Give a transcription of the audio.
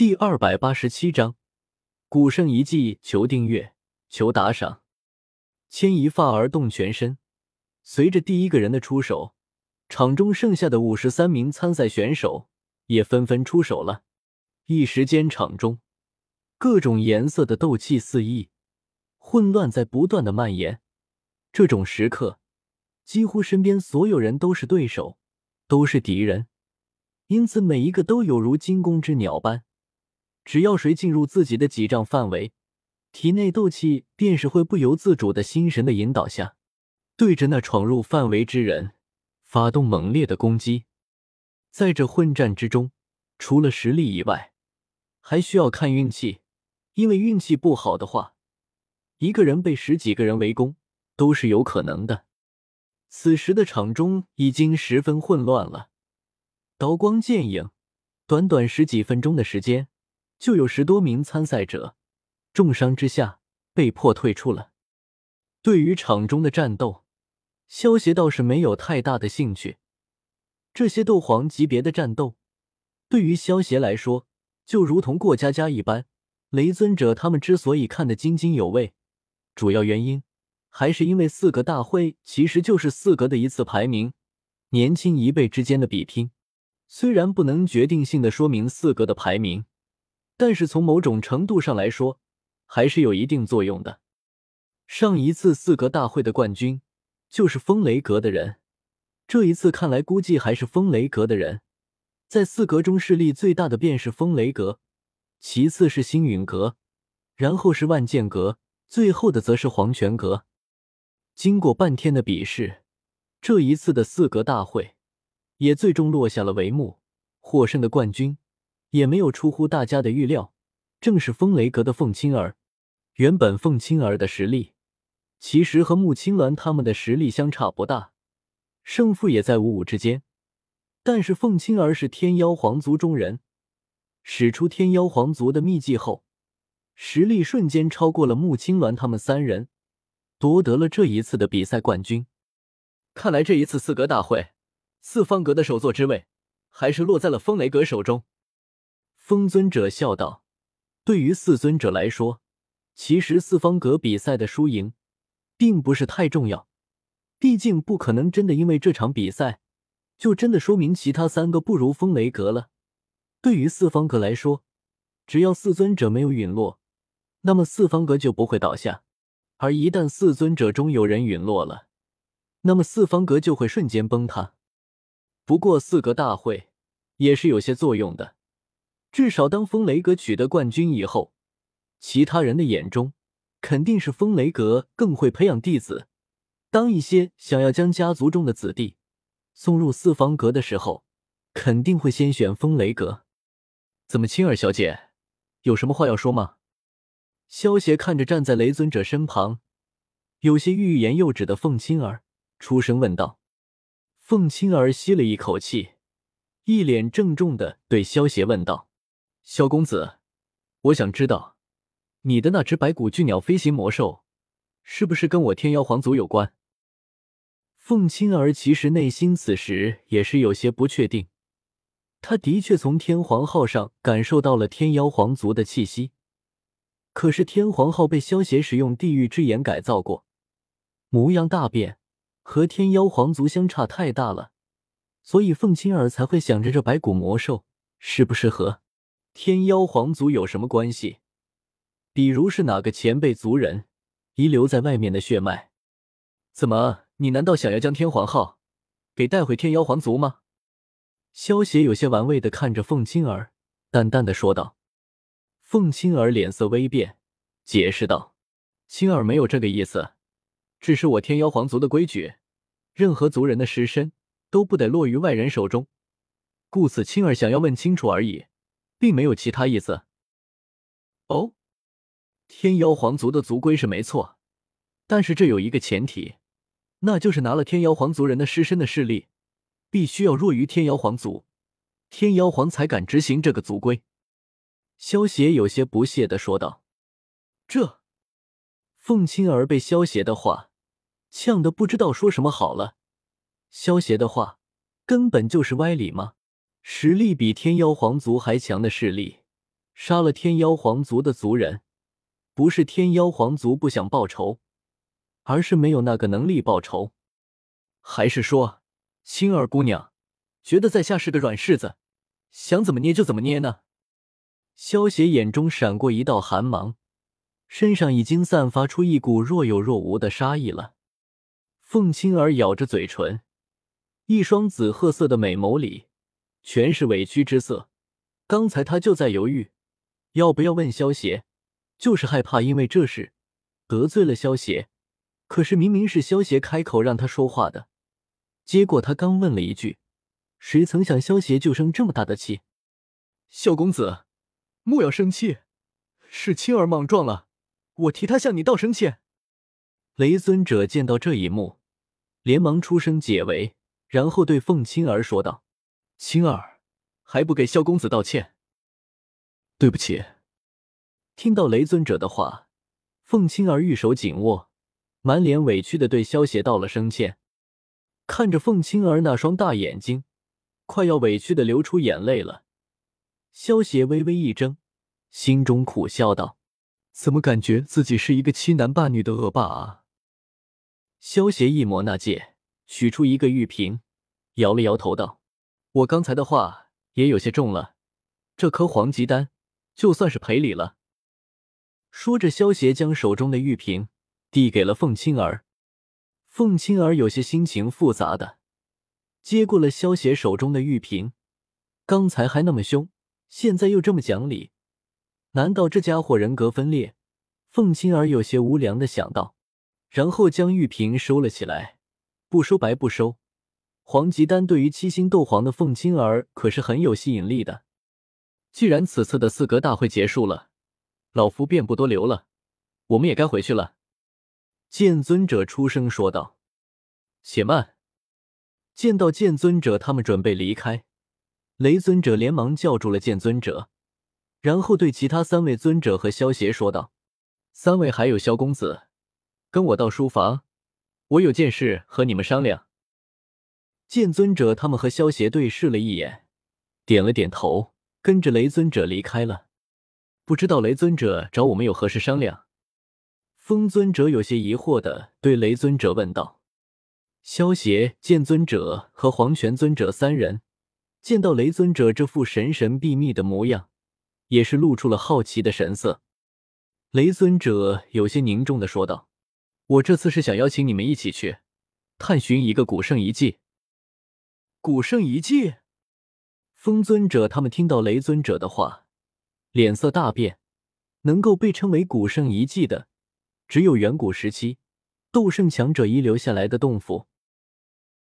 第二百八十七章古圣遗迹，求订阅，求打赏。牵一发而动全身。随着第一个人的出手，场中剩下的五十三名参赛选手也纷纷出手了。一时间，场中各种颜色的斗气四溢，混乱在不断的蔓延。这种时刻，几乎身边所有人都是对手，都是敌人，因此每一个都有如惊弓之鸟般。只要谁进入自己的几丈范围，体内斗气便是会不由自主的心神的引导下，对着那闯入范围之人发动猛烈的攻击。在这混战之中，除了实力以外，还需要看运气。因为运气不好的话，一个人被十几个人围攻都是有可能的。此时的场中已经十分混乱了，刀光剑影，短短十几分钟的时间。就有十多名参赛者重伤之下被迫退出了。对于场中的战斗，萧协倒是没有太大的兴趣。这些斗皇级别的战斗，对于萧协来说就如同过家家一般。雷尊者他们之所以看得津津有味，主要原因还是因为四格大会其实就是四格的一次排名，年轻一辈之间的比拼。虽然不能决定性的说明四格的排名。但是从某种程度上来说，还是有一定作用的。上一次四格大会的冠军就是风雷阁的人，这一次看来估计还是风雷阁的人。在四格中势力最大的便是风雷阁，其次是星陨阁，然后是万剑阁，最后的则是黄泉阁。经过半天的比试，这一次的四格大会也最终落下了帷幕，获胜的冠军。也没有出乎大家的预料，正是风雷阁的凤青儿。原本凤青儿的实力其实和穆青鸾他们的实力相差不大，胜负也在五五之间。但是凤青儿是天妖皇族中人，使出天妖皇族的秘技后，实力瞬间超过了穆青鸾他们三人，夺得了这一次的比赛冠军。看来这一次四格大会，四方阁的首座之位还是落在了风雷阁手中。风尊者笑道：“对于四尊者来说，其实四方阁比赛的输赢并不是太重要，毕竟不可能真的因为这场比赛就真的说明其他三个不如风雷阁了。对于四方阁来说，只要四尊者没有陨落，那么四方阁就不会倒下；而一旦四尊者中有人陨落了，那么四方阁就会瞬间崩塌。不过四格大会也是有些作用的。”至少，当风雷阁取得冠军以后，其他人的眼中肯定是风雷阁更会培养弟子。当一些想要将家族中的子弟送入四方阁的时候，肯定会先选风雷阁。怎么，青儿小姐，有什么话要说吗？萧邪看着站在雷尊者身旁，有些欲言又止的凤青儿，出声问道。凤青儿吸了一口气，一脸郑重的对萧邪问道。萧公子，我想知道，你的那只白骨巨鸟飞行魔兽，是不是跟我天妖皇族有关？凤青儿其实内心此时也是有些不确定，他的确从天皇号上感受到了天妖皇族的气息，可是天皇号被萧协使用地狱之眼改造过，模样大变，和天妖皇族相差太大了，所以凤青儿才会想着这白骨魔兽是不是和。天妖皇族有什么关系？比如是哪个前辈族人遗留在外面的血脉？怎么，你难道想要将天皇号给带回天妖皇族吗？萧邪有些玩味的看着凤青儿，淡淡的说道。凤青儿脸色微变，解释道：“青儿没有这个意思，只是我天妖皇族的规矩，任何族人的尸身都不得落于外人手中，故此青儿想要问清楚而已。”并没有其他意思。哦，天妖皇族的族规是没错，但是这有一个前提，那就是拿了天妖皇族人的尸身的势力，必须要弱于天妖皇族，天妖皇才敢执行这个族规。萧邪有些不屑的说道：“这……”凤青儿被萧邪的话呛得不知道说什么好了。萧邪的话根本就是歪理吗？实力比天妖皇族还强的势力，杀了天妖皇族的族人，不是天妖皇族不想报仇，而是没有那个能力报仇。还是说，青儿姑娘觉得在下是个软柿子，想怎么捏就怎么捏呢？萧邪眼中闪过一道寒芒，身上已经散发出一股若有若无的杀意了。凤青儿咬着嘴唇，一双紫褐色的美眸里全是委屈之色。刚才他就在犹豫。要不要问萧邪？就是害怕因为这事得罪了萧邪。可是明明是萧邪开口让他说话的，结果他刚问了一句，谁曾想萧邪就生这么大的气？萧公子，莫要生气，是青儿莽撞了，我替他向你道声歉。雷尊者见到这一幕，连忙出声解围，然后对凤青儿说道：“青儿，还不给萧公子道歉？”对不起。听到雷尊者的话，凤青儿玉手紧握，满脸委屈的对萧邪道了声歉。看着凤青儿那双大眼睛，快要委屈的流出眼泪了。萧邪微微一怔，心中苦笑道：“怎么感觉自己是一个欺男霸女的恶霸啊？”萧邪一抹那戒，取出一个玉瓶，摇了摇头道：“我刚才的话也有些重了，这颗黄极丹。”就算是赔礼了。说着，萧邪将手中的玉瓶递给了凤青儿。凤青儿有些心情复杂的接过了萧邪手中的玉瓶。刚才还那么凶，现在又这么讲理，难道这家伙人格分裂？凤青儿有些无良的想到，然后将玉瓶收了起来。不收白不收，黄极丹对于七星斗皇的凤青儿可是很有吸引力的。既然此次的四格大会结束了，老夫便不多留了，我们也该回去了。剑尊者出声说道：“且慢！”见到剑尊者他们准备离开，雷尊者连忙叫住了剑尊者，然后对其他三位尊者和萧邪说道：“三位还有萧公子，跟我到书房，我有件事和你们商量。”剑尊者他们和萧邪对视了一眼，点了点头。跟着雷尊者离开了，不知道雷尊者找我们有何事商量？风尊者有些疑惑的对雷尊者问道。萧邪、剑尊者和黄泉尊者三人见到雷尊者这副神神秘秘的模样，也是露出了好奇的神色。雷尊者有些凝重的说道：“我这次是想邀请你们一起去探寻一个古圣遗迹。古圣遗迹。”风尊者他们听到雷尊者的话，脸色大变。能够被称为古圣遗迹的，只有远古时期斗圣强者遗留下来的洞府。